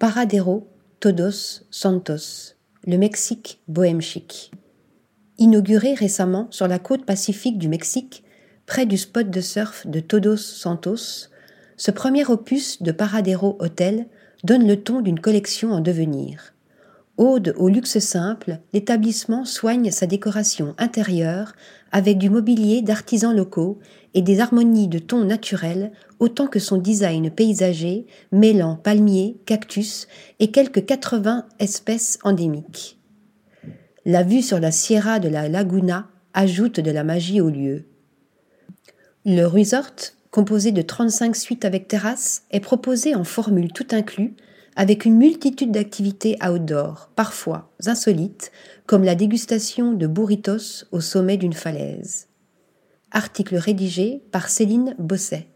Paradero, Todos, Santos, le Mexique bohème chic. Inauguré récemment sur la côte pacifique du Mexique, près du spot de surf de Todos Santos, ce premier opus de Paradero Hotel donne le ton d'une collection en devenir. Ode au luxe simple, l'établissement soigne sa décoration intérieure avec du mobilier d'artisans locaux et des harmonies de tons naturels autant que son design paysager mêlant palmiers, cactus et quelques 80 espèces endémiques. La vue sur la Sierra de la Laguna ajoute de la magie au lieu. Le resort, composé de 35 suites avec terrasse, est proposé en formule tout inclus avec une multitude d'activités outdoor, parfois insolites, comme la dégustation de burritos au sommet d'une falaise. Article rédigé par Céline Bosset.